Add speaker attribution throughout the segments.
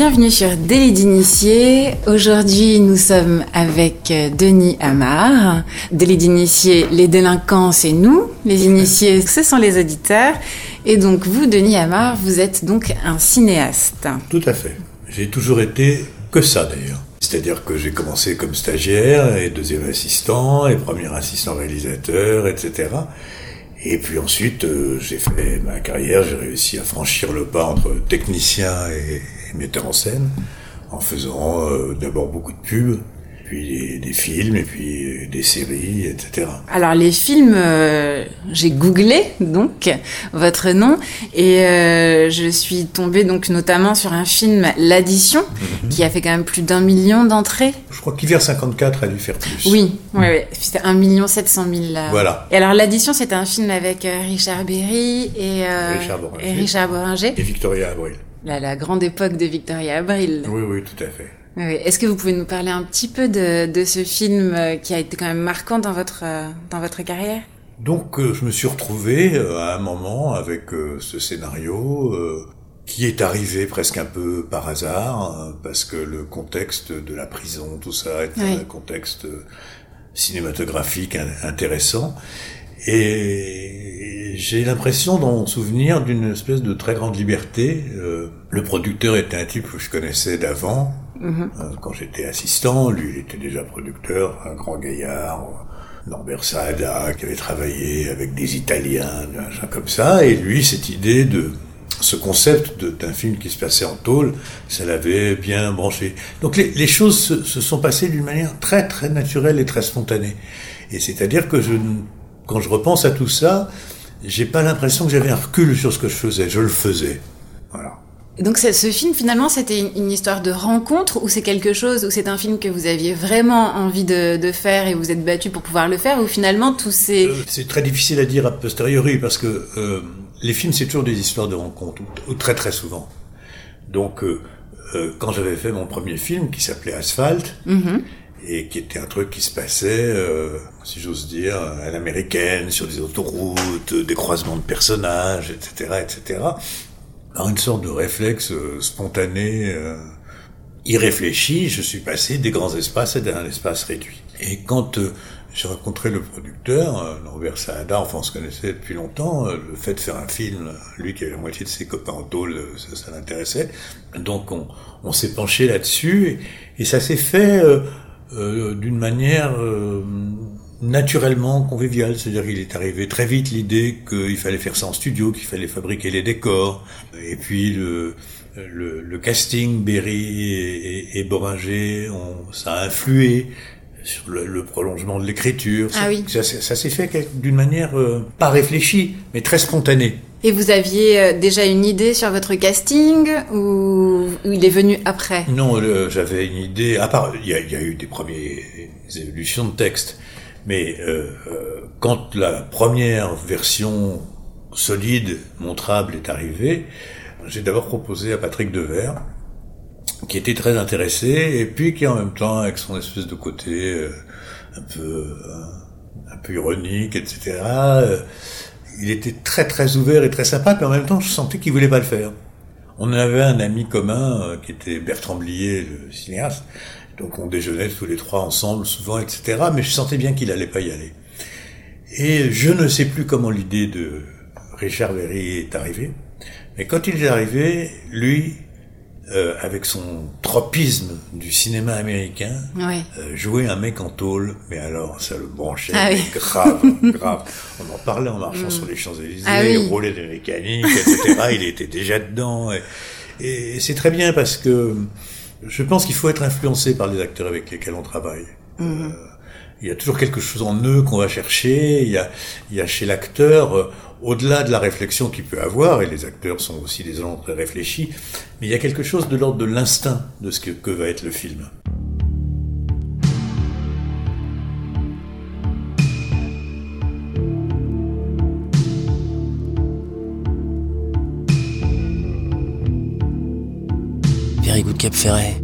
Speaker 1: Bienvenue sur Délit d'initié. Aujourd'hui, nous sommes avec euh, Denis Amar. Délit d'initié, les délinquants, c'est nous. Les initiés, ce sont les auditeurs. Et donc, vous, Denis Amar, vous êtes donc un cinéaste.
Speaker 2: Tout à fait. J'ai toujours été que ça d'ailleurs. C'est-à-dire que j'ai commencé comme stagiaire et deuxième assistant et premier assistant réalisateur, etc. Et puis ensuite, euh, j'ai fait ma carrière, j'ai réussi à franchir le pas entre technicien et, metteur en scène, en faisant euh, d'abord beaucoup de pubs, puis des, films, et puis des séries, etc.
Speaker 1: Alors les films, euh, j'ai googlé donc votre nom, et euh, je suis tombée donc notamment sur un film L'Addition, mhm. qui a fait quand même plus d'un million d'entrées.
Speaker 2: Je crois qu'Hiver 54 a dû faire plus.
Speaker 1: Oui, oui, oui. c'était un million sept cent mille.
Speaker 2: Voilà.
Speaker 1: Et alors L'Addition, c'était un film avec Richard Berry et, Richard et Richard Boringer.
Speaker 2: Et Victoria Abril.
Speaker 1: La, grande époque de Victoria Abril.
Speaker 2: Oui, oui, tout à fait.
Speaker 1: Est-ce que vous pouvez nous parler un petit peu de, ce film euh, qui a été quand même marquant dans votre, euh, dans votre carrière?
Speaker 2: Donc, euh, je me suis retrouvé à un moment avec ce scénario qui est arrivé presque un peu par hasard, hein, parce que le contexte de la prison, tout ça, est un contexte cinématographique intéressant. Et j'ai l'impression, dans mon souvenir, d'une espèce de très grande liberté. Euh, le producteur était un type que je connaissais d'avant, mhm. euh, quand j'étais assistant. Lui, il était déjà producteur, un grand gaillard. Norbert Saada, qui avait travaillé avec des Italiens, un genre comme ça. Et lui, cette idée de ce concept d'un film qui se passait en tôle, ça l'avait bien branché. Donc les, les choses se, se, sont passées d'une manière très très naturelle et très spontanée. Et c'est-à-dire que je quand je repense à tout ça, j'ai pas l'impression que j'avais un recul sur ce que je faisais. Je le faisais. Voilà.
Speaker 1: Donc ce film finalement c'était une, histoire de rencontre ou c'est quelque chose ou c'est un film que vous aviez vraiment envie de, faire et vous êtes battu pour pouvoir le faire ou finalement tout c'est
Speaker 2: euh, c'est très difficile à dire a posteriori parce que euh, les films c'est toujours des histoires de rencontre ou, très très souvent donc euh, quand j'avais fait mon premier film qui s'appelait Asphalt mm-hmm et qui était un truc qui se passait, euh, si j'ose dire, à l'américaine, sur des autoroutes, des croisements de personnages, etc., etc. Par une sorte de réflexe euh, spontané, euh, irréfléchi, je suis passé des grands espaces à un espace réduit. Et quand euh, j'ai rencontré le producteur, Norbert Saada, enfin on se connaissait depuis longtemps, le fait de faire un film, lui qui avait la moitié de ses copains en tôle, ça, ça l'intéressait. Donc on, on s'est penché là-dessus et, et, ça s'est fait euh, d'une manière euh, naturellement conviviale. C'est-à-dire qu'il est arrivé très vite l'idée qu'il fallait faire ça en studio, qu'il fallait fabriquer les décors. Et puis le, le, le casting, Berry et, et, Boringer, ça a influé sur le, prolongement de l'écriture.
Speaker 1: Ah oui.
Speaker 2: Ça, ça s'est fait d'une manière euh, pas réfléchie, mais très spontanée.
Speaker 1: Et vous aviez euh, déjà une idée sur votre casting ou, il est venu après?
Speaker 2: Non, j'avais une idée. À part, il y, a, eu des premières évolutions de texte, mais euh, euh, quand la première version solide, montrable est arrivée, j'ai d'abord proposé à Patrick Devers, qui était très intéressé, et puis qui en même temps, avec son espèce de côté un peu un peu ironique, etc il était très très ouvert et très sympa, mais en même temps, je sentais qu'il voulait pas le faire. On avait un ami commun euh, qui était Bertrand Blier, le cinéaste, donc on déjeunait tous les trois ensemble souvent, etc. Mais je sentais bien qu'il allait pas y aller. Et je ne sais plus comment l'idée de Richard Berry est arrivée, mais quand il est arrivé, lui, euh, avec son tropisme du cinéma américain, euh, jouer un mec en tôle, mais alors ça le branchait ah grave, grave. On en parlait en marchant mm. sur les Champs-Élysées, ah il roulait des mécaniques, etc. il était déjà dedans. Et, c'est très bien parce que je pense qu'il faut être influencé par les acteurs avec lesquels on travaille. Mm-hmm. Euh, il y a toujours quelque chose en eux qu'on va chercher. Il y a, il y a chez l'acteur, euh, au-delà de la réflexion qu'il peut avoir, et les acteurs sont aussi des gens très réfléchis, mais il y a quelque chose de l'ordre de l'instinct de ce que, va être le film.
Speaker 3: Good Cap Ferret.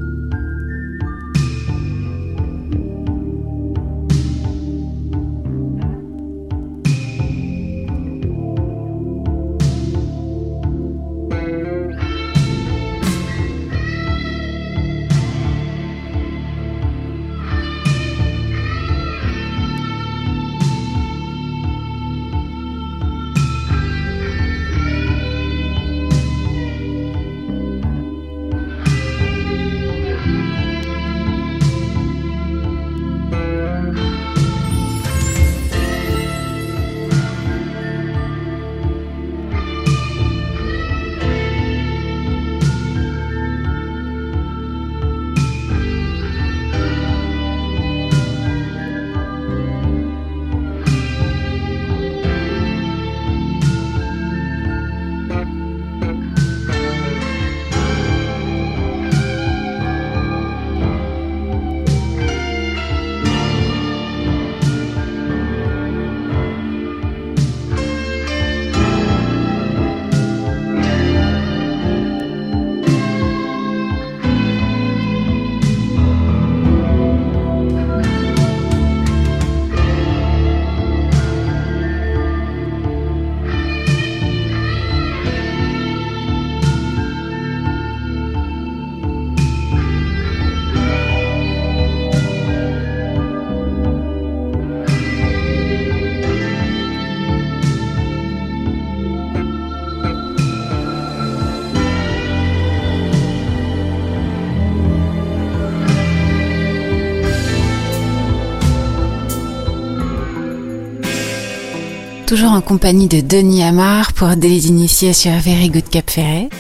Speaker 1: Toujours en compagnie de Denis Amar pour Délit d'initié sur Very Good Cap Ferret.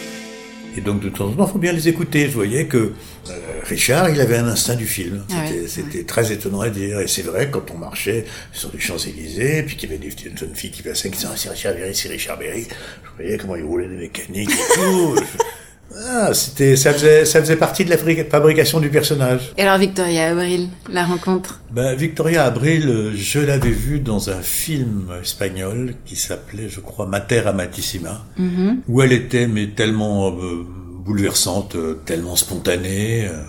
Speaker 2: Et donc de temps en temps, il faut bien les écouter. Je voyais que euh, Richard, il avait un instinct du film.
Speaker 1: Ah
Speaker 2: C'était
Speaker 1: ouais,
Speaker 2: très étonnant à dire. Et c'est vrai, quand on marchait sur les Champs-Élysées, puis qu'il y avait des petites jeunes filles qui passaient, qui disaient Ah, c'est Richard Berry, c'est Richard Berry. Je voyais comment il roulait des mécaniques et tout. Ah, c'était, ça faisait, ça faisait partie de la fabri- fabrication du personnage.
Speaker 1: Et alors Victoria Abril, la rencontre?
Speaker 2: Ben, Victoria Abril, je l'avais vue dans un film espagnol qui s'appelait, je crois, Mater Amatissima, où elle était mais tellement euh, bouleversante, euh, tellement spontanée, euh,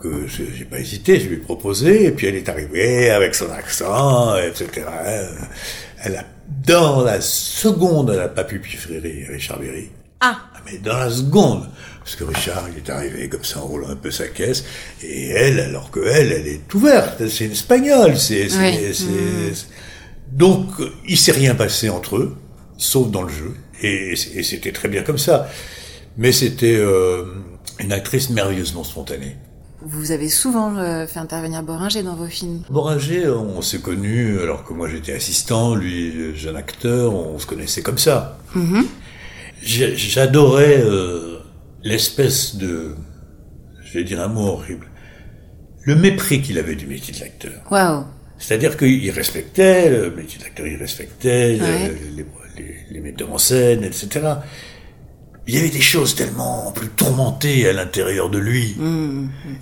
Speaker 2: que je- j'ai pas hésité, je lui ai proposé, et puis elle est arrivée avec son accent, etc. Elle a, dans la seconde, elle n'a pas pu préférer Richard Berry.
Speaker 1: Ah,
Speaker 2: mais dans la seconde, parce que Richard, il est arrivé comme ça en roulant un peu sa caisse, et elle, alors que elle, elle est ouverte, c'est une espagnole, c'est,
Speaker 1: Oui.
Speaker 2: c'est- donc il s'est rien passé entre eux, sauf dans le jeu, et, et c'était très bien comme ça. Mais c'était euh, une actrice merveilleusement spontanée.
Speaker 1: Vous avez souvent euh, fait intervenir Boringer dans vos films.
Speaker 2: Boringer, on s'est connus alors que moi j'étais assistant, lui jeune acteur, on se connaissait comme ça. J'ai- J'adorais euh, l'espèce de, je vais dire un mot horrible, le mépris qu'il avait du métier de l'acteur.
Speaker 1: Waouh
Speaker 2: C'est-à-dire qu'il respectait le métier d'acteur, il respectait
Speaker 1: Ouais.
Speaker 2: les, les- les metteurs en scène, etc. Il y avait des choses tellement plus tourmentées à l'intérieur de lui.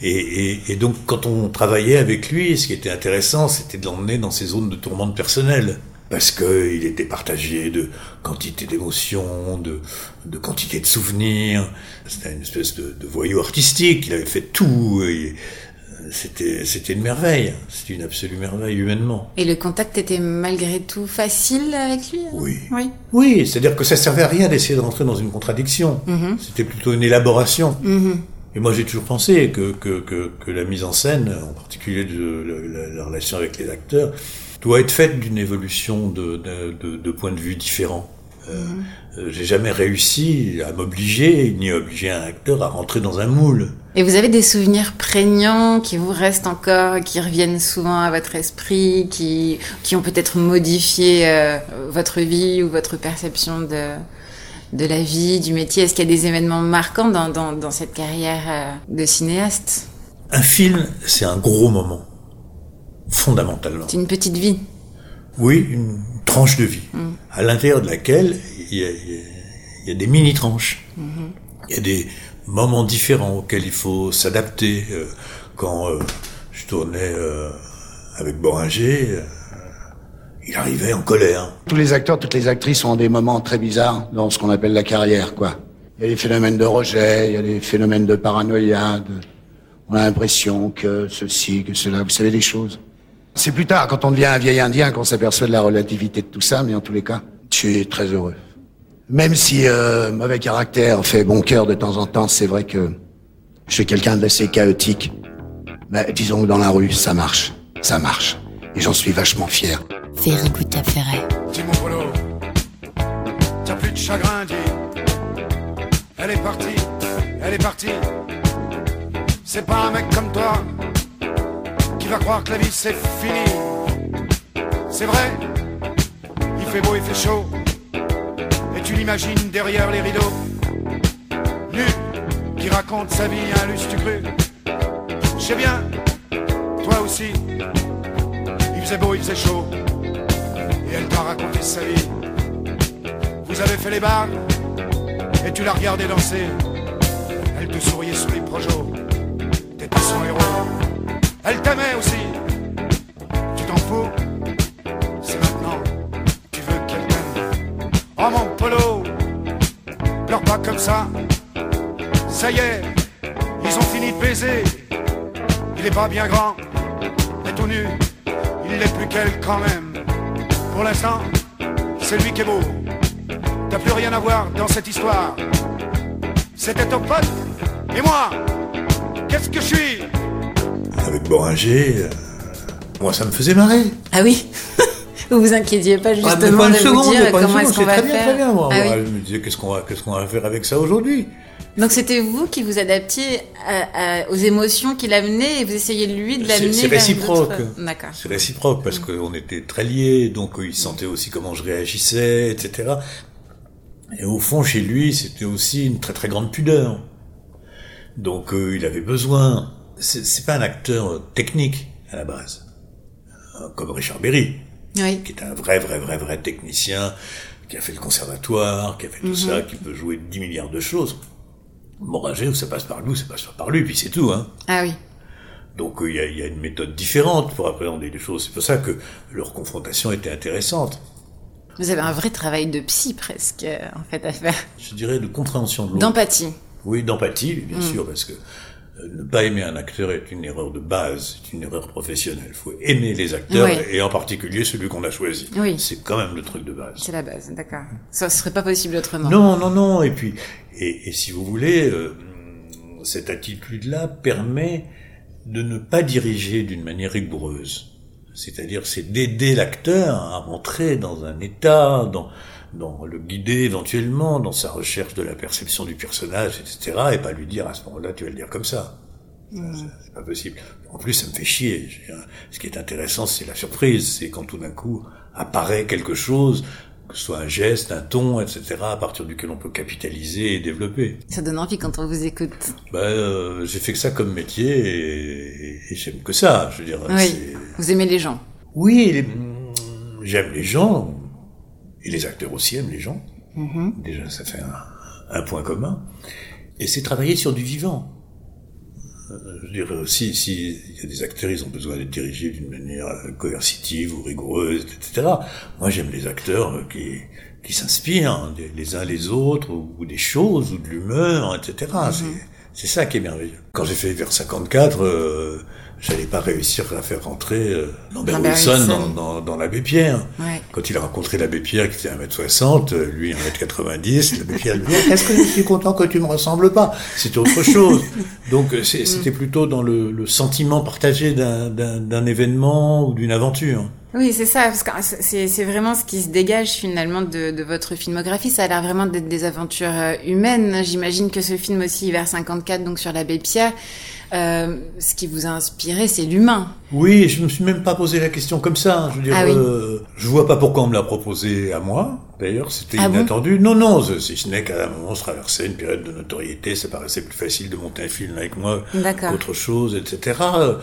Speaker 2: Et, et- et donc, quand on travaillait avec lui, ce qui était intéressant, c'était de l'emmener dans ces zones de tourmente personnelle. Parce que il était partagé de quantité d'émotions, de, de quantité de souvenirs. C'était une espèce de, de voyou artistique. Il avait fait tout. et, euh, C'était, c'était une merveille. C'était une absolue merveille humainement.
Speaker 1: Et le contact était malgré tout facile avec lui
Speaker 2: Oui.
Speaker 1: Oui.
Speaker 2: Oui, c'est-à-dire que ça servait à rien d'essayer de rentrer dans une contradiction. C'était plutôt une élaboration. Et moi, j'ai toujours pensé que, que, que, que la mise en scène, en particulier de la, la relation avec les acteurs, doit être faite d'une évolution de, de, de, de points de vue différents. Euh, euh, j'ai jamais réussi à m'obliger, ni à obliger un acteur à rentrer dans un moule.
Speaker 1: Et vous avez des souvenirs prégnants qui vous restent encore, qui reviennent souvent à votre esprit, qui, qui ont peut-être modifié euh, votre vie ou votre perception de, de la vie, du métier? Est-ce qu'il y a des événements marquants dans, dans, dans cette carrière euh, de cinéaste?
Speaker 2: Un film, c'est un gros moment, fondamentalement.
Speaker 1: C'est une petite vie.
Speaker 2: Oui, une tranche de vie, à l'intérieur de laquelle il y a, il y a- il y a des mini-tranches. Il y a des moments différents auxquels il faut s'adapter. Euh, Quand euh, je tournais euh, avec Boringer, euh, il arrivait en colère.
Speaker 4: Tous les acteurs, toutes les actrices ont des moments très bizarres dans ce qu'on appelle la carrière, quoi. Il y a des phénomènes de rejet, il y a des phénomènes de paranoïa, de- on a l'impression que ceci, que cela, vous savez des choses. C'est plus tard, quand on devient un vieil indien, qu'on s'aperçoit de la relativité de tout ça, mais en tous les cas, je suis très heureux. Même si euh, mauvais caractère fait bon cœur de temps en temps, c'est vrai que je suis quelqu'un d'assez chaotique. Mais disons que dans la rue, ça marche, ça marche. Et j'en suis vachement fier.
Speaker 3: Good Cap Ferret.
Speaker 5: Dis mon polo, t'as plus de chagrin, dis. Elle est partie, elle est partie. C'est pas un mec comme toi qui va croire que la vie c'est fini. C'est vrai, il fait beau, il fait chaud. Et tu l'imagines derrière les rideaux. Nu, qui raconte sa vie à un lustre cru. Je sais bien, toi aussi. Il faisait beau, il faisait chaud et elle t'a raconté sa vie. Vous avez fait les bars et tu l'as regardé danser. Elle te souriait sous les projos. Elle t'aimait aussi. Tu t'en fous C'est maintenant. Tu veux qu'elle t'aime. Oh mon polo Pleure pas comme ça. Ça y est, ils ont fini de baiser. Il est pas bien grand, mais tout nu. Il l'est plus qu'elle quand même. Pour l'instant, c'est lui qui est beau. T'as plus rien à voir dans cette histoire. C'était ton pote et moi. Qu'est-ce que je suis?
Speaker 2: Avec Boringer, euh, moi ça me faisait marrer.
Speaker 1: Ah oui Vous vous inquiétiez pas
Speaker 2: Ah, mais
Speaker 1: justement
Speaker 2: pas une
Speaker 1: de
Speaker 2: seconde,
Speaker 1: vous dire
Speaker 2: pas
Speaker 1: comment est-ce qu'on va
Speaker 2: très bien, très bien, moi.
Speaker 1: Ah oui.
Speaker 2: Je me disais, qu'est-ce qu'on va, qu'est-ce qu'on va faire avec ça aujourd'hui
Speaker 1: Donc c'était vous qui vous adaptiez à- à- aux émotions qu'il amenait et vous essayez lui de l'amener
Speaker 2: c'est réciproque.
Speaker 1: D'accord.
Speaker 2: C'est réciproque parce qu'on était très liés, donc euh, il sentait aussi comment je réagissais, etc. Et au fond, chez lui, c'était aussi une très très grande pudeur. Donc euh, il avait besoin. C'est pas un acteur euh, technique à la base, Euh, comme Richard Berry,
Speaker 1: Oui.
Speaker 2: qui est un vrai vrai vrai vrai technicien, qui a fait le conservatoire, qui a fait tout ça, qui peut jouer 10 milliards de choses. Moragé, ça passe par nous, ça passe pas par lui, puis c'est tout, hein.
Speaker 1: Ah oui.
Speaker 2: Donc euh, il y, a, il y a une méthode différente pour appréhender les choses. C'est pour ça que leur confrontation était intéressante.
Speaker 1: Vous avez un vrai travail de psy presque en fait à faire.
Speaker 2: Je dirais de compréhension de l'autre.
Speaker 1: D'empathie.
Speaker 2: Oui, d'empathie, bien
Speaker 1: Mm.
Speaker 2: sûr, parce que ne pas aimer un acteur est une erreur de base, c'est une erreur professionnelle. Il faut aimer les acteurs,
Speaker 1: Oui.
Speaker 2: et en particulier celui qu'on a choisi.
Speaker 1: Oui.
Speaker 2: C'est quand même le truc de base.
Speaker 1: C'est la base, d'accord. Ça serait pas possible autrement.
Speaker 2: Non, non, non. Et puis, et, et si vous voulez, euh, cette attitude-là permet de ne pas diriger d'une manière rigoureuse. C'est-à-dire, c'est d'aider l'acteur à rentrer dans un état, dans, dans le guider éventuellement, dans sa recherche de la perception du personnage, etc. Et pas lui dire à ce moment-là, tu vas le dire comme ça. Ça, C'est pas possible. En plus, ça me fait chier. Ce qui est intéressant, c'est la surprise. C'est quand tout d'un coup apparaît quelque chose, que ce soit un geste, un ton, etc., à partir duquel on peut capitaliser et développer.
Speaker 1: Ça donne envie quand on vous écoute.
Speaker 2: Ben, euh, j'ai fait que ça comme métier et, et j'aime que ça. Je veux dire,
Speaker 1: Oui. Vous aimez les gens.
Speaker 2: oui, les- j'aime les gens et les acteurs aussi aiment les gens. Déjà, ça fait un, un point commun. Et c'est travailler sur du vivant. Euh, Je veux dire, si, si y a des acteurs, ils ont besoin d'être dirigés d'une manière euh, coercitive ou rigoureuse, etc. Moi, j'aime les acteurs euh, qui, qui s'inspirent hein, des- les uns les autres, ou, ou des choses, ou de l'humeur, etc. C'est, c'est ça qui est merveilleux. Quand j'ai fait vers 54, euh, j'allais pas réussir à faire rentrer euh, Lambert,
Speaker 1: Lambert
Speaker 2: Wilson,
Speaker 1: Wilson.
Speaker 2: Dans, dans, dans l'abbé Pierre.
Speaker 1: Ouais.
Speaker 2: Quand il a rencontré l'abbé Pierre qui faisait 1m60, euh, lui 1m90, l'abbé Pierre lui dit Est-ce que je suis content que tu me ressembles pas? C'était autre chose. Donc euh, c'est- c'était plutôt dans le, le sentiment partagé d'un- événement ou d'une aventure.
Speaker 1: Oui, c'est ça, parce que c'est c'est vraiment ce qui se dégage finalement de, de votre filmographie. Ça a l'air vraiment d'être des aventures humaines. J'imagine que ce film aussi, vers 54, donc sur l'abbé Pierre, euh, ce qui vous a inspiré, c'est l'humain.
Speaker 2: Oui, je me suis même pas posé la question comme ça. Je veux dire,
Speaker 1: Ah oui.
Speaker 2: euh, je vois pas pourquoi on me l'a proposé à moi. D'ailleurs, c'était
Speaker 1: Ah bon?
Speaker 2: inattendu. non, non, si ce n'est qu'à un moment, je traversais une période de notoriété. Ça paraissait plus facile de monter un film avec moi qu'autre chose, etc. Euh,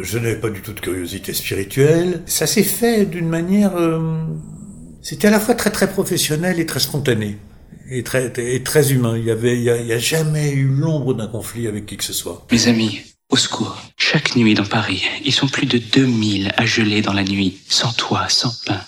Speaker 2: Je n'avais pas du tout de curiosité spirituelle. Ça s'est fait d'une manière. euh, C'était à la fois très très professionnel et très spontané. Et très, et très humain. Il y avait, il y a, il y a jamais eu l'ombre d'un conflit avec qui que ce soit.
Speaker 6: Mes amis, au secours. Chaque nuit dans Paris, ils sont plus de 2000 à geler dans la nuit, sans toit, sans pain.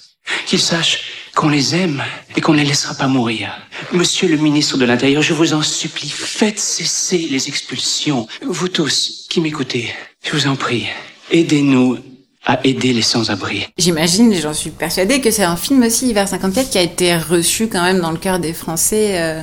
Speaker 6: Qu'ils sachent qu'on les aime et qu'on ne les laissera pas mourir. Monsieur le ministre de l'Intérieur, je vous en supplie, faites cesser les expulsions. Vous tous qui m'écoutez, je vous en prie, aidez-nous à aider les sans-abri.
Speaker 1: J'imagine, et j'en suis persuadée, que c'est un film aussi, vers 54, qui a été reçu quand même dans le cœur des Français, euh,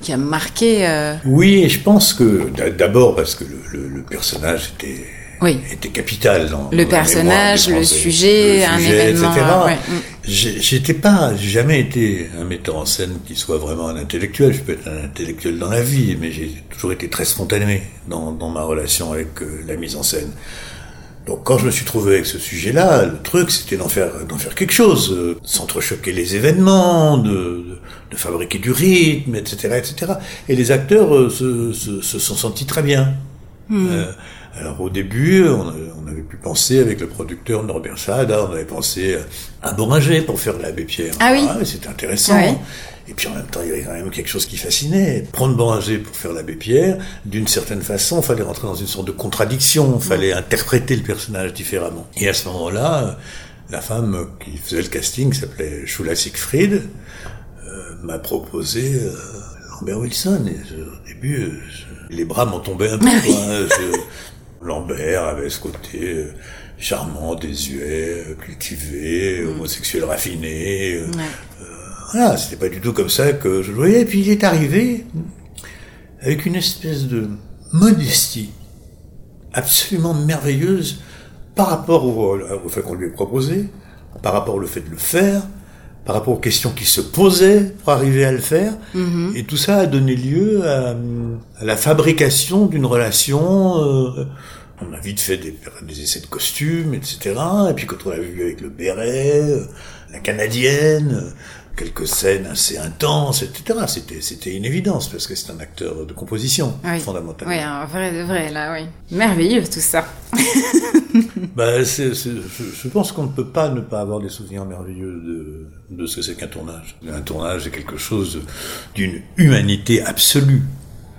Speaker 1: qui a marqué... euh,
Speaker 2: Oui, et je pense que d'abord parce que le, le- le personnage était
Speaker 1: Oui.
Speaker 2: était capital dans
Speaker 1: Le
Speaker 2: dans
Speaker 1: personnage, le sujet,
Speaker 2: Le
Speaker 1: un
Speaker 2: sujet,
Speaker 1: événement,
Speaker 2: etc.
Speaker 1: ouais, mm.
Speaker 2: J'ai- J'étais pas, j'ai jamais été un metteur en scène qui soit vraiment un intellectuel. Je peux être un intellectuel dans la vie, mais j'ai toujours été très spontané dans, dans ma relation avec euh, la mise en scène. Donc quand je me suis trouvé avec ce sujet-là, le truc c'était d'en faire d'en faire quelque chose, euh, s'entrechoquer les événements, de, de, de fabriquer du rythme, etc., etc. Et les acteurs euh, se, se, se sont sentis très bien. Euh, alors au début, on, on avait pu penser avec le producteur Norbert Saada, on avait pensé à Boringer pour faire l'abbé Pierre.
Speaker 1: Ah oui.
Speaker 2: c'était intéressant.
Speaker 1: Ouais.
Speaker 2: Et puis en même temps, il y avait quand même quelque chose qui fascinait. Prendre Boringer pour faire l'abbé Pierre, d'une certaine façon, fallait rentrer dans une sorte de contradiction, fallait interpréter le personnage différemment. Et à ce moment-là, la femme qui faisait le casting, qui s'appelait Shula Siegfried, euh, m'a proposé euh, Lambert Wilson. Et je- au début, euh, je- les bras m'en tombaient un peu. quoi, hein. Je- Lambert avait ce côté euh, charmant, désuet, euh, cultivé, homosexuel raffiné. euh, voilà, c'était pas du tout comme ça que je le voyais. Et puis il est arrivé avec une espèce de modestie absolument merveilleuse par rapport au, au fait qu'on lui ait proposé, par rapport au fait de le faire, par rapport aux questions qui se posaient pour arriver à le faire.
Speaker 1: Mhm.
Speaker 2: Et tout ça a donné lieu à, à la fabrication d'une relation. euh, on a vite fait des, des essais de costumes, etc. Et puis quand on l'a vu avec le béret, euh, la canadienne, quelques scènes assez intenses, etc. C'était, c'était une évidence parce que c'est un acteur de composition,
Speaker 1: Oui.
Speaker 2: fondamentalement.
Speaker 1: Oui, un vrai de vrai, là, oui. Merveilleux, tout ça.
Speaker 2: C'est, c'est- je, je pense qu'on ne peut pas ne pas avoir des souvenirs merveilleux de, de ce que c'est qu'un tournage. Un tournage est quelque chose d'une humanité absolue.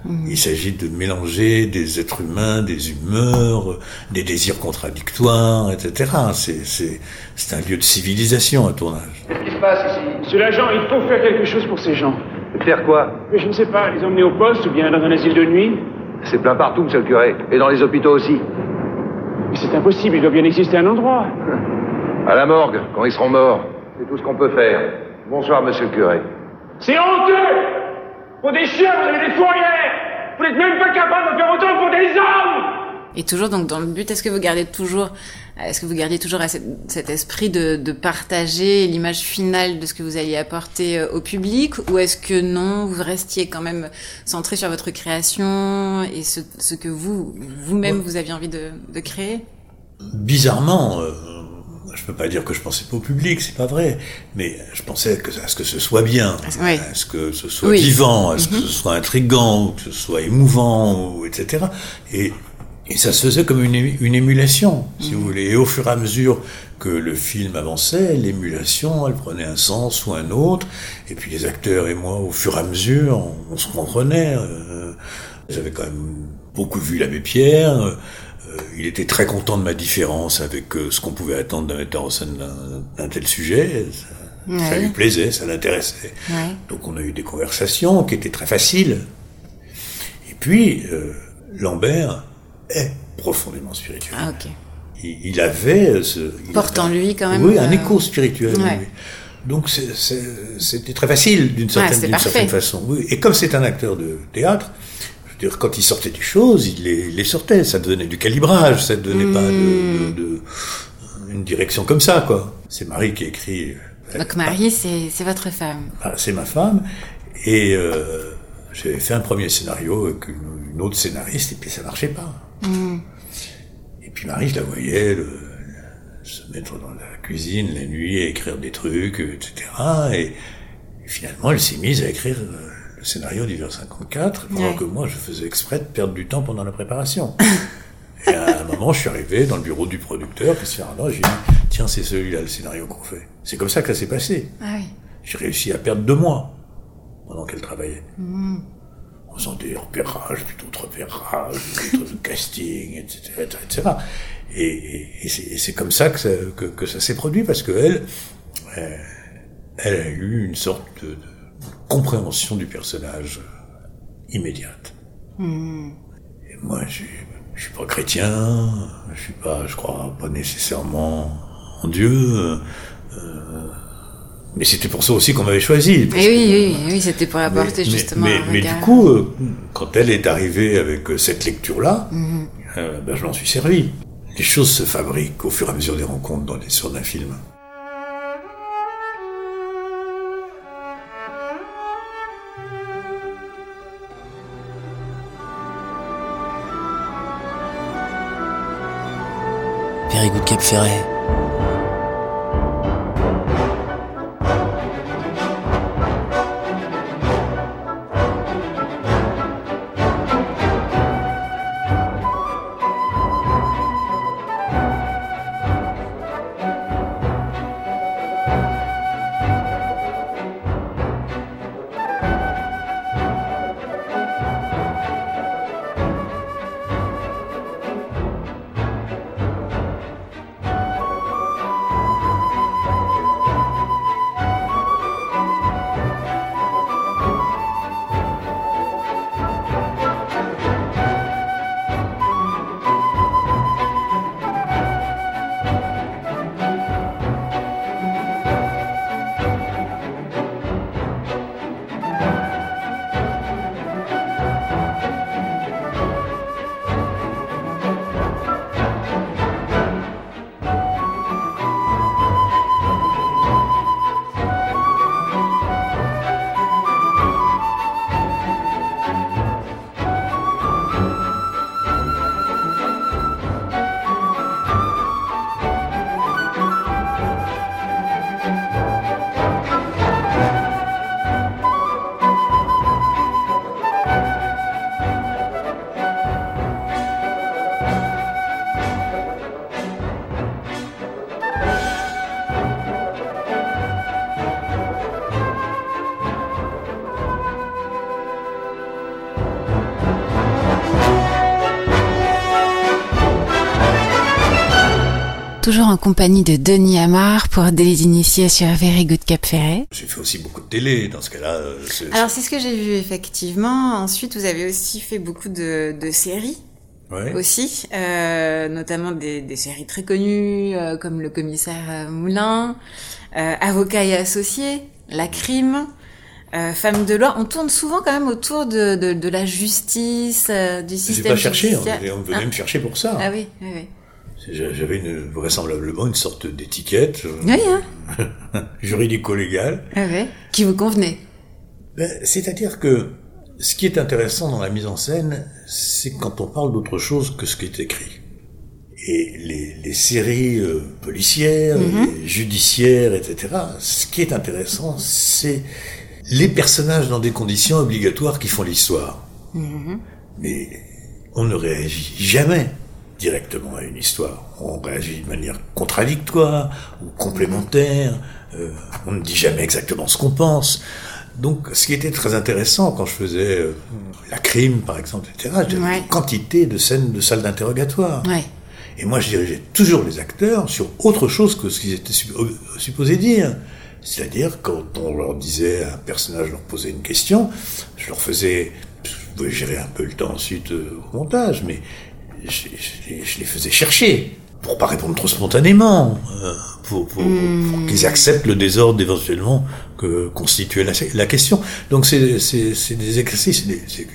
Speaker 2: Il s'agit de mélanger des êtres humains, des humeurs, des désirs contradictoires, etc. C'est, c'est, c'est un lieu de civilisation, un tournage.
Speaker 7: Qu'est-ce qui se passe ici?
Speaker 8: Monsieur l'agent, il faut faire quelque chose pour ces gens.
Speaker 7: Faire quoi?
Speaker 8: Mais je ne sais pas, les emmener au poste ou bien dans un asile de nuit
Speaker 7: C'est plein partout, monsieur le curé. Et dans les hôpitaux aussi.
Speaker 8: Mais c'est impossible, il doit bien exister un endroit.
Speaker 7: À la morgue, quand ils seront morts. C'est tout ce qu'on peut faire. Bonsoir, monsieur le curé.
Speaker 8: C'est honteux Pour des chiens, vous avez des fourrières. Vous n'êtes même pas capable de faire autant pour des hommes.
Speaker 1: Et toujours donc dans le but, est-ce que vous gardez toujours, est-ce que vous gardez toujours à cet, cet esprit de, de partager l'image finale de ce que vous alliez apporter euh, au public, ou est-ce que non, vous restiez quand même centré sur votre création et ce, ce que vous vous-même vous aviez envie de, de créer?
Speaker 2: Bizarrement, euh, je peux pas dire que je pensais pas au public, c'est pas vrai, mais je pensais que, à ce que ce soit bien,
Speaker 1: Oui.
Speaker 2: à ce que ce soit
Speaker 1: Oui. Mhm.
Speaker 2: vivant, à ce que ce soit intrigant, ou que ce soit émouvant, ou, etc. Et, et ça se faisait comme une, ému- une émulation, si
Speaker 1: Mhm.
Speaker 2: vous voulez. Et au fur et à mesure que le film avançait, l'émulation, elle prenait un sens ou un autre. Et puis les acteurs et moi, au fur et à mesure, on, on se comprenait. euh, J'avais quand même beaucoup vu l'abbé Pierre. euh, il était très content de ma différence avec euh, ce qu'on pouvait attendre d'un metteur en scène d'un- tel sujet. Ça, lui plaisait, ça l'intéressait.
Speaker 1: Ouais.
Speaker 2: Donc on a eu des conversations qui étaient très faciles. Et puis, euh, Lambert est profondément spirituel.
Speaker 1: Ah.
Speaker 2: Il, il avait ce... il
Speaker 1: Porte en lui quand même,
Speaker 2: Oui, un
Speaker 1: euh,
Speaker 2: écho spirituel.
Speaker 1: ouais.
Speaker 2: Donc c'était très facile d'une certaine, certaine façon. Oui. Et comme c'est un acteur de théâtre, dire, quand il sortait des choses, il les, les sortait. Ça devenait du calibrage, ça ne donnait pas de,
Speaker 1: Hmm.
Speaker 2: de- de- une direction comme ça, quoi. C'est Marie qui écrit. euh,
Speaker 1: Donc Marie, c'est c'est votre femme.
Speaker 2: ah, c'est ma femme. Et euh, j'avais fait un premier scénario avec une, une autre scénariste, et puis ça marchait pas. Et puis Marie, je la voyais le- se mettre dans la cuisine la nuit, à écrire des trucs, etc. Et, et finalement, elle s'est mise à écrire euh, scénario d'hiver 54, pendant
Speaker 1: Ouais.
Speaker 2: que moi, je faisais exprès de perdre du temps pendant la préparation. Et à un moment, je suis arrivé dans le bureau du producteur, Christian Arnaud, j'ai dit, tiens, c'est celui-là le scénario qu'on fait. C'est comme ça que ça s'est passé.
Speaker 1: Ah oui.
Speaker 2: J'ai réussi à perdre deux mois pendant qu'elle travaillait. En faisant des repérages, puis d'autres repérages, d'autres casting, etc., etc. Et, et- et c'est et c'est comme ça que ça, que, que ça s'est produit, parce que elle, euh, elle a eu une sorte de, de compréhension du personnage euh, immédiate. Et moi, je suis- je suis pas chrétien, je suis pas, je crois pas nécessairement en Dieu. euh, euh, mais c'était pour ça aussi qu'on m'avait choisi.
Speaker 1: Et
Speaker 2: que-
Speaker 1: oui, oui, oui, c'était pour apporter
Speaker 2: mais-
Speaker 1: justement
Speaker 2: mais, du coup, euh, quand elle est arrivée avec euh, cette lecture-là,
Speaker 1: Mhm.
Speaker 2: ben, je m'en suis servi. Les choses se fabriquent au fur et à mesure des rencontres dans les, sur un film.
Speaker 3: Very
Speaker 1: toujours en compagnie de Denis Amar pour Délit d'initié sur Very Good Cap Ferret.
Speaker 2: J'ai fait aussi beaucoup de télé dans ce cas-là. euh,
Speaker 1: Alors c'est ce que j'ai vu effectivement. Ensuite, vous avez aussi fait beaucoup de, de séries
Speaker 2: Ouais.
Speaker 1: aussi, euh, notamment des, des séries très connues euh, comme Le Commissaire Moulin, euh, Avocat et Associé, La Crime. Euh, Femme de loi, on tourne souvent quand même autour de, de, de la justice, euh, du
Speaker 2: J'ai
Speaker 1: système
Speaker 2: pas cherché, on,
Speaker 1: judiciaire.
Speaker 2: on venait
Speaker 1: Ah.
Speaker 2: me chercher pour ça.
Speaker 1: Ah oui, oui, oui.
Speaker 2: J'avais une, vraisemblablement une sorte d'étiquette euh,
Speaker 1: Oui, hein
Speaker 2: juridico-légale.
Speaker 1: ah ouais. Qui vous convenait
Speaker 2: Ben, C'est-à-dire que ce qui est intéressant dans la mise en scène, c'est quand on parle d'autre chose que ce qui est écrit. Et les, les séries euh, policières,
Speaker 1: Mhm.
Speaker 2: les judiciaires, etc., ce qui est intéressant, c'est les personnages dans des conditions obligatoires qui font l'histoire.
Speaker 1: Mhm.
Speaker 2: Mais on ne réagit jamais directement à une histoire. On réagit de manière contradictoire ou complémentaire. Euh, on ne dit jamais exactement ce qu'on pense. Donc, ce qui était très intéressant quand je faisais euh, la crime, par exemple, etc., j'avais
Speaker 1: Ouais.
Speaker 2: une quantité de scènes de salles d'interrogatoire.
Speaker 1: Ouais.
Speaker 2: Et moi, je dirigeais toujours les acteurs sur autre chose que ce qu'ils étaient suppo- supposés dire. C'est-à-dire, quand on leur disait, un personnage leur posait une question, je leur faisais, je pouvais gérer un peu le temps ensuite euh, au montage, mais je, je les- je les faisais chercher pour pas répondre trop spontanément, euh, pour, pour- pour qu'ils acceptent le désordre éventuellement que constituait la, la question. Donc c'est c'est- c'est des exercices, c'est des- c'est-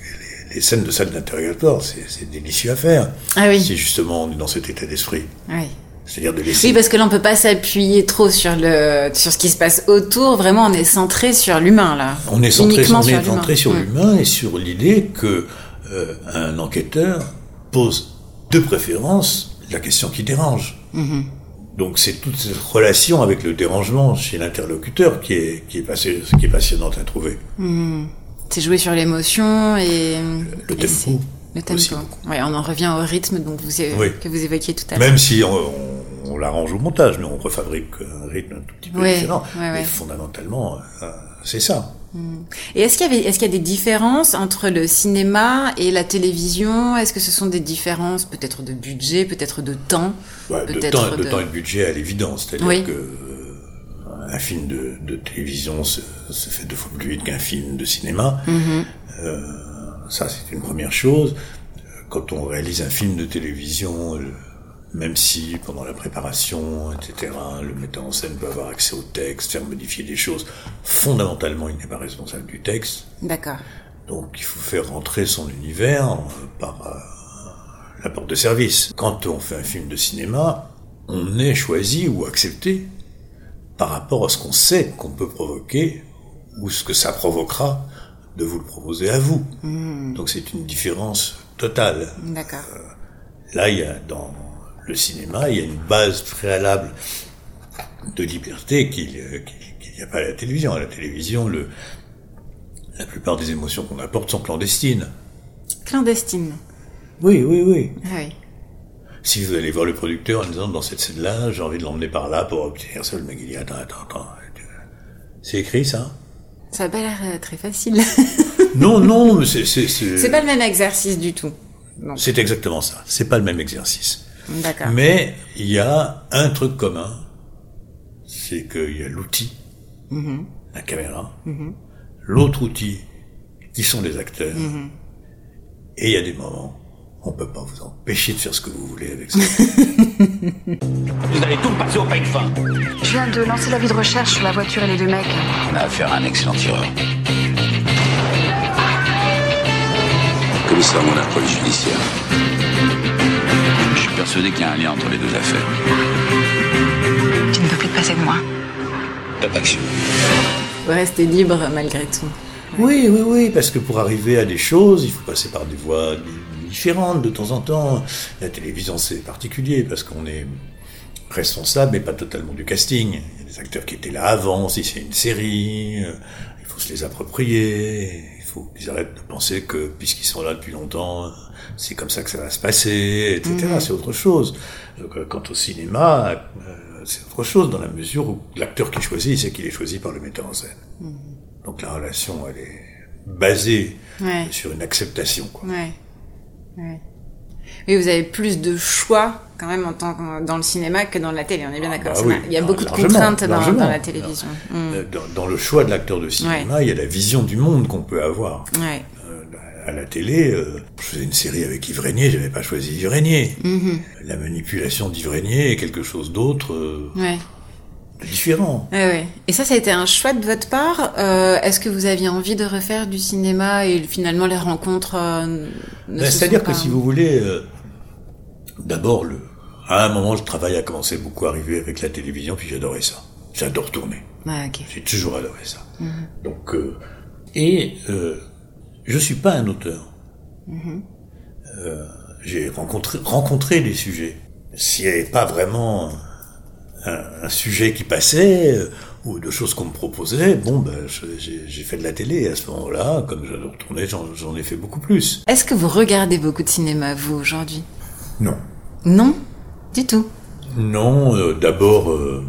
Speaker 2: les, scènes de salle d'interrogatoire, c'est c'est délicieux à faire.
Speaker 1: Ah oui.
Speaker 2: Si justement on est dans cet état d'esprit.
Speaker 1: Oui.
Speaker 2: C'est-à-dire de laisser.
Speaker 1: Oui, parce que là, on peut pas s'appuyer trop sur le sur ce qui se passe autour. Vraiment, on est centré sur l'humain là.
Speaker 2: on est centré, on
Speaker 1: sur
Speaker 2: est centré
Speaker 1: l'humain.
Speaker 2: sur
Speaker 1: Mm.
Speaker 2: l'humain et sur l'idée que euh, un enquêteur pose de préférence la question qui dérange.
Speaker 1: Mm-hmm.
Speaker 2: Donc c'est toute cette relation avec le dérangement chez l'interlocuteur qui est qui est, passé- qui est passionnante à trouver.
Speaker 1: C'est jouer sur l'émotion et
Speaker 2: Le
Speaker 1: et
Speaker 2: tempo
Speaker 1: Le tempo. Ouais, on en revient au rythme donc vous
Speaker 2: Oui.
Speaker 1: que vous évoquiez tout à l'heure.
Speaker 2: Même si on, on- on l'arrange au montage, mais on refabrique un rythme un tout petit peu
Speaker 1: Ouais,
Speaker 2: différent. Mais fondamentalement, euh, c'est ça.
Speaker 1: Et est-ce qu'il y avait est-ce qu'il y a des différences entre le cinéma et la télévision? Est-ce que ce sont des différences peut-être de budget, peut-être de temps,
Speaker 2: Ouais, de, temps, de temps et de budget à l'évidence. C'est-à-dire
Speaker 1: Oui.
Speaker 2: que euh, un film de, de télévision se, se fait deux fois plus vite qu'un film de cinéma.
Speaker 1: Mm-hmm.
Speaker 2: Euh, ça, c'est une première chose. Quand on réalise un film de télévision, euh, même si pendant la préparation, etc., le metteur en scène peut avoir accès au texte, faire modifier des choses, fondamentalement, il n'est pas responsable du texte.
Speaker 1: D'accord.
Speaker 2: Donc il faut faire rentrer son univers euh, par euh, la porte de service. Quand on fait un film de cinéma, on est choisi ou accepté par rapport à ce qu'on sait qu'on peut provoquer ou ce que ça provoquera de vous le proposer à vous. Donc c'est une différence totale.
Speaker 1: D'accord.
Speaker 2: Là, il y a dans le cinéma, il y a une base préalable de liberté qu'il euh, n'y a pas à la télévision. À la télévision, le, la plupart des émotions qu'on apporte sont clandestines.
Speaker 1: Clandestine.
Speaker 2: Oui, oui, oui.
Speaker 1: Ah oui.
Speaker 2: Si vous allez voir le producteur en disant dans cette scène-là, j'ai envie de l'emmener par là pour obtenir ça, le mec il dit attends, attends, attends. C'est écrit ça?
Speaker 1: Ça a pas l'air euh, très facile.
Speaker 2: Non, non, mais c'est c'est
Speaker 1: pas le même exercice du tout.
Speaker 2: C'est exactement ça. C'est pas le même exercice.
Speaker 1: D'accord.
Speaker 2: Mais il y a un truc commun, c'est qu'il y a l'outil, la caméra, l'autre outil, qui sont les acteurs. Et il y a des moments, on peut pas vous empêcher de faire ce que vous voulez avec ça.
Speaker 9: Vous allez tout me passer au peigne fin.
Speaker 10: Je viens de lancer l'avis de recherche sur la voiture et les deux mecs.
Speaker 9: On a affaire à un excellent tireur.
Speaker 11: Commissaire mon police judiciaire.
Speaker 9: Persuadé qu'il y a un lien entre les deux affaires.
Speaker 10: Tu ne peux plus te passer de moi.
Speaker 11: Top action.
Speaker 1: Vous restez libre malgré tout.
Speaker 2: Oui, oui, oui, parce que pour arriver à des choses, il faut passer par des voies différentes de temps en temps. La télévision, c'est particulier parce qu'on est responsable, mais pas totalement du casting. Il y a des acteurs qui étaient là avant, si c'est une série, euh, il faut se les approprier. Faut qu'ils arrêtent de penser que, puisqu'ils sont là depuis longtemps, c'est comme ça que ça va se passer, etc. C'est autre chose. Euh, quant au cinéma, euh, c'est autre chose dans la mesure où l'acteur qui choisit, c'est qu'il est choisi par le metteur en scène. Donc la relation, elle est basée
Speaker 1: Ouais.
Speaker 2: sur une acceptation. Quoi.
Speaker 1: Ouais. ouais. Oui, vous avez plus de choix quand même en tant que dans le cinéma que dans la télé. On est bien d'accord.
Speaker 2: bah oui,
Speaker 1: il y a beaucoup de contraintes dans, la télévision. Mm.
Speaker 2: Euh, Dans, dans le choix de l'acteur de cinéma, il y a la vision du monde qu'on peut avoir.
Speaker 1: Ouais.
Speaker 2: À la télé, euh, je faisais une série avec Yves Régnier, j'avais pas choisi Yves Régnier.
Speaker 1: Mhm.
Speaker 2: La manipulation d'Yves Régnier est quelque chose d'autre, euh,
Speaker 1: Ouais.
Speaker 2: différent.
Speaker 1: Ouais. Et ça, ça a été un choix de votre part. Euh, Est-ce que vous aviez envie de refaire du cinéma et finalement les rencontres euh, ne
Speaker 2: Ben,
Speaker 1: se
Speaker 2: C'est-à-dire que si vous voulez, euh, d'abord, le, à un moment, le travail a commencé beaucoup à arriver avec la télévision, puis j'adorais ça. J'adore tourner.
Speaker 1: Ok.
Speaker 2: J'ai toujours adoré ça.
Speaker 1: Mhm.
Speaker 2: Donc, euh, et euh, je suis pas un auteur.
Speaker 1: Mhm.
Speaker 2: Euh, j'ai rencontré, rencontré des sujets. S'il n'y avait pas vraiment un, un sujet qui passait euh, ou de choses qu'on me proposait, bon, ben, j'ai fait de la télé. À ce moment-là, comme j'adore tourner, j'en ai fait beaucoup plus.
Speaker 1: Est-ce que vous regardez beaucoup de cinéma, vous, aujourd'hui?
Speaker 2: Non.
Speaker 1: Non? Du tout.
Speaker 2: Non, euh, d'abord, euh,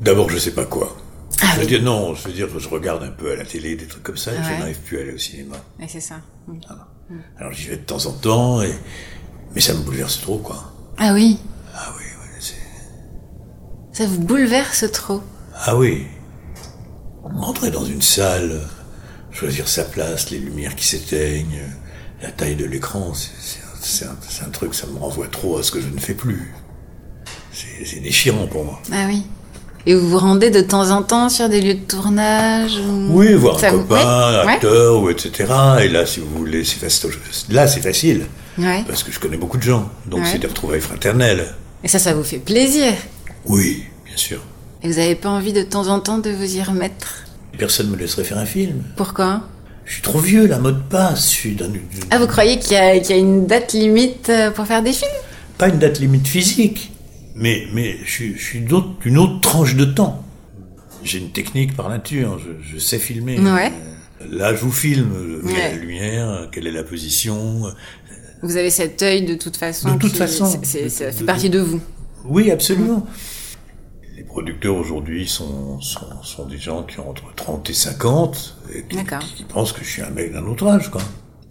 Speaker 2: d'abord, je sais pas quoi.
Speaker 1: Ah
Speaker 2: je veux
Speaker 1: oui.
Speaker 2: dire, non, je veux dire, je regarde un peu à la télé, des trucs comme ça, et je n'arrive plus à aller au cinéma.
Speaker 1: Ouais, c'est ça. Mm.
Speaker 2: Alors j'y vais de temps en temps, et... mais ça me bouleverse trop, quoi.
Speaker 1: Ah oui
Speaker 2: Ah oui, ouais, c'est...
Speaker 1: Ça vous bouleverse trop
Speaker 2: Ah oui. Rentrer dans une salle, choisir sa place, les lumières qui s'éteignent, la taille de l'écran, c'est, c'est un, c'est un- c'est un truc, ça me renvoie trop à ce que je ne fais plus. C'est, déchirant pour moi.
Speaker 1: Ah oui. Et vous vous rendez de temps en temps sur des lieux de tournage ou-
Speaker 2: Oui, voir
Speaker 1: Ça
Speaker 2: un copain,
Speaker 1: ouais,
Speaker 2: acteur, ou etc. Et là, si vous voulez, c'est facile. Là, c'est facile.
Speaker 1: Ouais.
Speaker 2: Parce que je connais beaucoup de gens. Donc
Speaker 1: Ouais.
Speaker 2: c'est des retrouvailles fraternelles.
Speaker 1: Et ça, ça vous fait plaisir.
Speaker 2: Oui, bien sûr.
Speaker 1: Et vous n'avez pas envie de temps en temps de vous y remettre?
Speaker 2: Personne me laisserait faire un film.
Speaker 1: Pourquoi?
Speaker 2: Je suis trop vieux, la mode passe. Je suis dans une-
Speaker 1: Ah, vous croyez qu'il y, a- qu'il y a une date limite euh, pour faire des films?
Speaker 2: Pas une date limite physique, mais, mais je, suis- je suis d'autre- d'une autre tranche de temps. J'ai une technique par nature, je, je sais filmer.
Speaker 1: Ouais.
Speaker 2: Là, je vous filme, quelle est la lumière, quelle est la position.
Speaker 1: Vous avez cet œil de toute façon.
Speaker 2: De toute
Speaker 1: qui-
Speaker 2: façon.
Speaker 1: ça fait
Speaker 2: de-
Speaker 1: partie de vous.
Speaker 2: Oui, absolument. Les producteurs aujourd'hui sont, sont, sont des gens qui ont entre 30 et 50 et qui, pensent que je suis un mec d'un autre âge, quoi.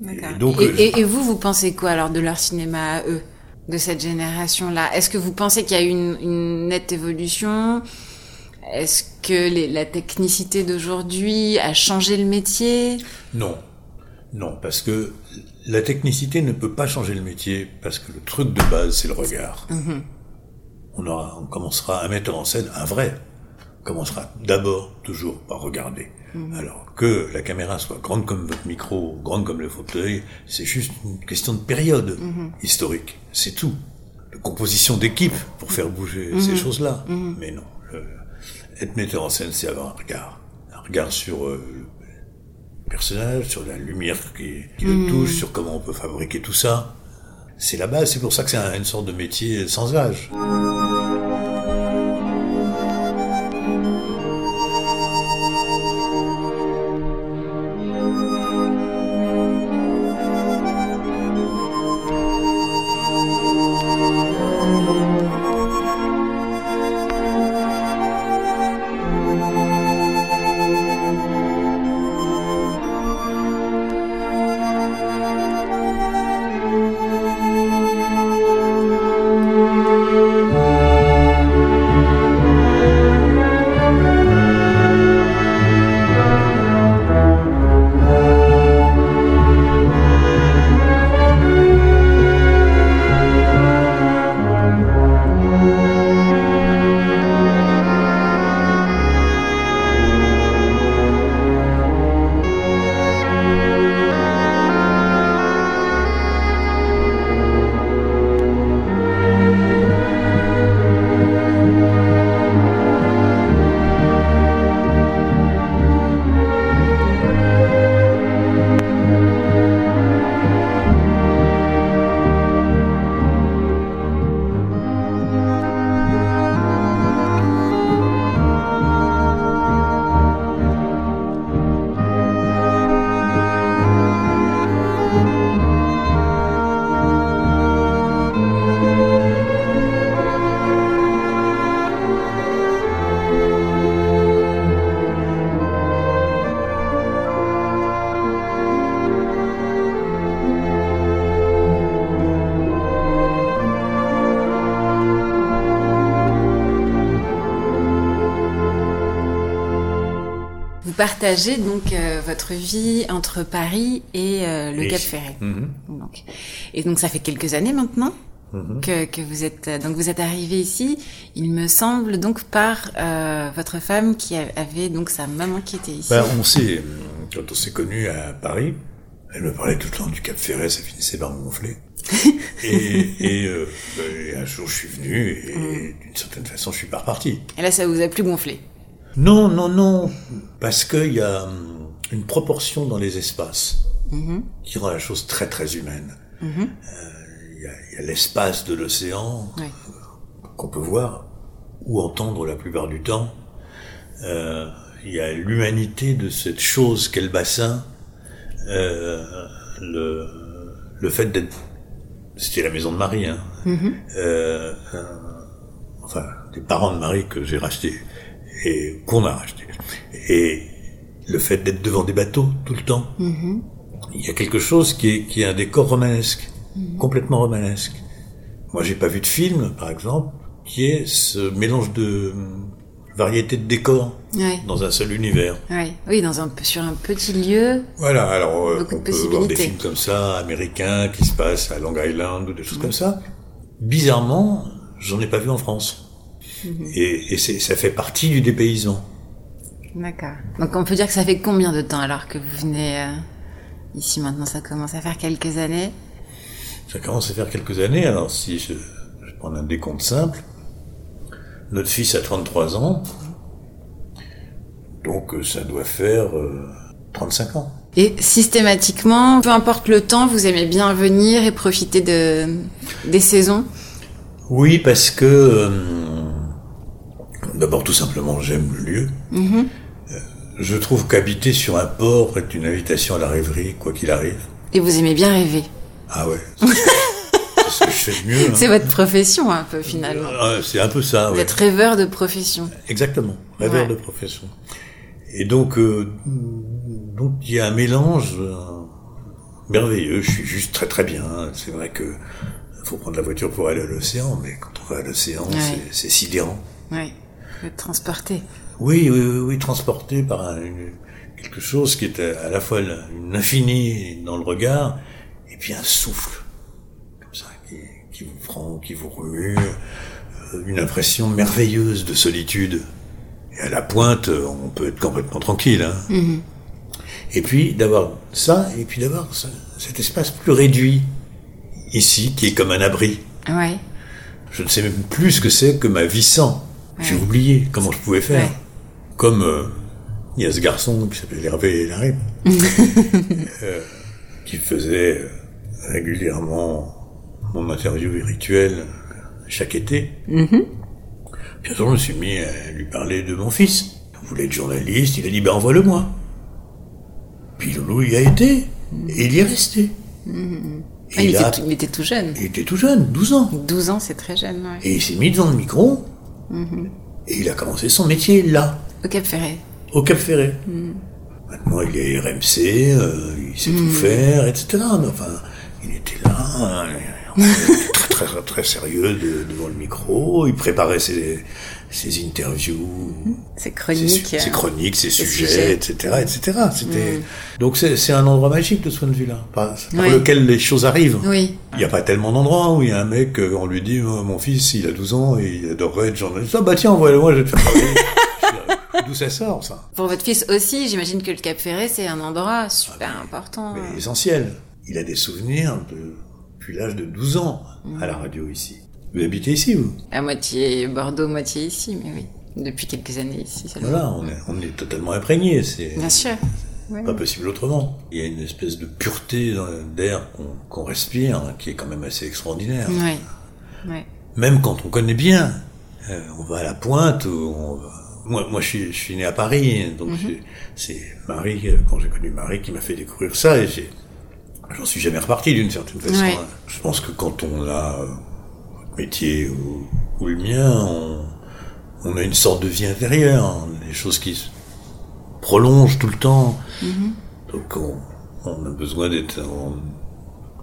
Speaker 2: Et donc,
Speaker 1: et,
Speaker 2: euh,
Speaker 1: et vous, vous pensez quoi alors de leur cinéma à eux, de cette génération-là Est-ce que vous pensez qu'il y a eu une, une nette évolution? Est-ce que les- la technicité d'aujourd'hui a changé le métier?
Speaker 2: Non. Non, parce que la technicité ne peut pas changer le métier, parce que le truc de base, c'est le regard.
Speaker 1: Mhm.
Speaker 2: On, aura, on commencera à mettre en scène un vrai. Commencera d'abord, toujours, par regarder.
Speaker 1: Mhm.
Speaker 2: Alors que la caméra soit grande comme votre micro, grande comme le fauteuil, c'est juste une question de période
Speaker 1: Mhm.
Speaker 2: historique. C'est tout. De composition d'équipe pour faire bouger
Speaker 1: Mhm.
Speaker 2: ces choses-là. Mais non. le- être metteur en scène, c'est avoir un regard. Un regard sur euh, le personnage, sur la lumière qui, qui le touche, sur comment on peut fabriquer tout ça. C'est la base, c'est pour ça que c'est un- une sorte de métier sans âge.
Speaker 1: Partagez donc euh, votre vie entre Paris et euh, le
Speaker 2: Et
Speaker 1: Cap. Ferret.
Speaker 2: Mhm.
Speaker 1: Donc, et donc ça fait quelques années maintenant
Speaker 2: Mhm.
Speaker 1: que, que vous êtes donc vous êtes arrivé ici. Il me semble donc par euh, votre femme qui avait donc sa maman qui était ici.
Speaker 2: Ben, on s'est, quand on s'est connus à Paris, elle me parlait tout le temps du Cap Ferret, ça finissait par me gonfler. et et, euh, ben, et un jour, je suis venu et d'une certaine façon, je suis pas reparti.
Speaker 1: Et là, ça vous a plus gonflé.
Speaker 2: Non, non, non, parce qu'il y a hum, une proportion dans les espaces qui rend la chose très très humaine.
Speaker 1: Mhm.
Speaker 2: Euh, Il y a, l'espace de l'océan
Speaker 1: Ouais.
Speaker 2: qu'on peut voir ou entendre la plupart du temps. Euh, il y a l'humanité de cette chose qu'est le bassin, euh, le, le fait d'être... C'était la maison de Marie, hein.
Speaker 1: Mhm.
Speaker 2: Euh, euh, enfin, des parents de Marie que j'ai rachetés et qu'on a rachetés. Et le fait d'être devant des bateaux tout le temps,
Speaker 1: Mhm.
Speaker 2: il y a quelque chose qui est, qui est un décor romanesque, complètement romanesque. Moi, j'ai pas vu de film, par exemple, qui est ce mélange de hum, variété de décors
Speaker 1: Ouais.
Speaker 2: dans un seul univers.
Speaker 1: Ouais. Oui, dans un sur un petit lieu.
Speaker 2: Voilà, alors euh, on peut voir des films comme ça, américains, qui se passent à Long Island ou des choses comme ça. Bizarrement, j'en ai pas vu en France.
Speaker 1: Mhm.
Speaker 2: Et, ça fait partie du dépaysement.
Speaker 1: D'accord. Donc on peut dire que ça fait combien de temps alors que vous venez euh, ici maintenant? Ça commence à faire quelques années.
Speaker 2: Ça commence à faire quelques années, alors si je, je prends un décompte simple, notre fils a 33 ans, donc euh, ça doit faire euh, 35 ans.
Speaker 1: Et systématiquement, peu importe le temps, vous aimez bien venir et profiter de des saisons?
Speaker 2: Oui, parce que euh, d'abord tout simplement j'aime le lieu.
Speaker 1: Mhm.
Speaker 2: Je trouve qu'habiter sur un port est une invitation à la rêverie, quoi qu'il arrive.
Speaker 1: Et vous aimez bien rêver.
Speaker 2: Ah ouais. c'est ce que je fais de mieux. hein.
Speaker 1: C'est votre profession un peu finalement.
Speaker 2: Ah, c'est un peu ça.
Speaker 1: Vous
Speaker 2: ouais.
Speaker 1: êtes rêveur de profession.
Speaker 2: Exactement, rêveur
Speaker 1: Ouais.
Speaker 2: de profession. Et donc, euh, donc il y a un mélange euh, merveilleux. Je suis juste très très bien. C'est vrai que faut prendre la voiture pour aller à l'océan, mais quand on va à l'océan,
Speaker 1: Ouais.
Speaker 2: c'est sidérant.
Speaker 1: Ouais. Transporté.
Speaker 2: Oui, oui, oui, oui, transporté par un- quelque chose qui est à, la fois une infinie dans le regard et puis un souffle comme ça qui, qui vous prend, qui vous remue, euh, une impression merveilleuse de solitude. Et à la pointe, on peut être complètement tranquille. Hein.
Speaker 1: Mhm.
Speaker 2: Et puis d'avoir ça, et puis d'avoir ce- cet espace plus réduit ici, qui est comme un abri.
Speaker 1: Ouais.
Speaker 2: Je ne sais même plus ce que c'est que ma vie sans. J'ai oublié comment je pouvais faire. Comme euh, il y a ce garçon qui s'appelle Hervé Larry, euh, qui faisait euh, régulièrement mon interview rituelle chaque été.
Speaker 1: Mhm.
Speaker 2: Puis un jour, je me suis mis à lui parler de mon fils. Il voulait être journaliste, il a dit, ben envoie-le-moi. Puis Loulou y a été, et il y est resté.
Speaker 1: Mhm.
Speaker 2: Et
Speaker 1: Ah, il,
Speaker 2: il
Speaker 1: était tout, il était tout jeune.
Speaker 2: Il était tout jeune, 12 ans.
Speaker 1: 12 ans, c'est très jeune, ouais.
Speaker 2: Et il s'est mis devant le micro,
Speaker 1: Mhm.
Speaker 2: et il a commencé son métier là,
Speaker 1: Au Cap Ferret.
Speaker 2: au Cap Ferré.
Speaker 1: Mhm.
Speaker 2: Maintenant, il est RMC, euh, il sait tout faire, etc. Mais enfin, il était là, très, très sérieux de- devant le micro, il préparait ses, ses interviews,
Speaker 1: Ses chroniques.
Speaker 2: ses chroniques, ses
Speaker 1: ses
Speaker 2: sujets,
Speaker 1: sujets.
Speaker 2: etc., etc. C'était
Speaker 1: Mm.
Speaker 2: donc c'est c'est un endroit magique de ce point de vue-là, par,
Speaker 1: Oui.
Speaker 2: lequel les choses arrivent.
Speaker 1: Oui.
Speaker 2: Il n'y a pas tellement d'endroits où il y a un mec, euh, on lui dit, Oh, mon fils, il a 12 ans et il adorerait être journaliste. Ah bah tiens, envoie-le-moi, je vais te faire dis, D'où ça sort, ça?
Speaker 1: Pour votre fils aussi, j'imagine que le Cap Ferret, c'est un endroit super important.
Speaker 2: Ah, Mais essentiel. Il a des souvenirs de, depuis l'âge de 12 ans à la radio ici. Vous habitez ici, vous?
Speaker 1: À moitié Bordeaux, moitié ici, mais oui. Depuis quelques années ici seulement.
Speaker 2: Voilà, on est, on est totalement imprégné. C'est
Speaker 1: Bien sûr. Ouais.
Speaker 2: pas possible autrement. Il y a une espèce de pureté dans- d'air qu'on respire hein, qui est quand même assez extraordinaire.
Speaker 1: Ouais. Ouais.
Speaker 2: Même quand on connaît bien, euh, on va à la pointe. Ou on va- Moi, moi, je suis, je suis né à Paris, donc
Speaker 1: Mhm.
Speaker 2: j'ai- c'est Marie, euh, quand j'ai connu Marie, qui m'a fait découvrir ça, et j'ai, j'en suis jamais reparti d'une certaine façon.
Speaker 1: Ouais.
Speaker 2: hein. Je pense que quand on a euh, votre métier ou, ou le mien, on, on a une sorte de vie intérieure, hein, des choses qui se prolongent tout le temps.
Speaker 1: Mhm.
Speaker 2: Donc on, on a besoin d'être en,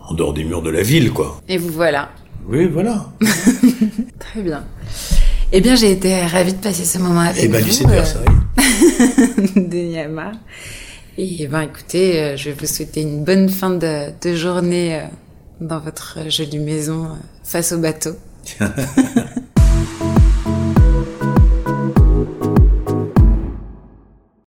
Speaker 2: en dehors des murs de la ville, quoi.
Speaker 1: Et vous voilà.
Speaker 2: Oui, voilà.
Speaker 1: Très bien. Eh bien, j'ai été ravie de passer ce moment avec
Speaker 2: Et ben,
Speaker 1: vous.
Speaker 2: lycée de
Speaker 1: euh,
Speaker 2: Versailles.
Speaker 1: Denis Amar. Et ben écoutez, euh, je vais vous souhaiter une bonne fin de, de journée euh, dans votre jolie maison euh, face au bateau.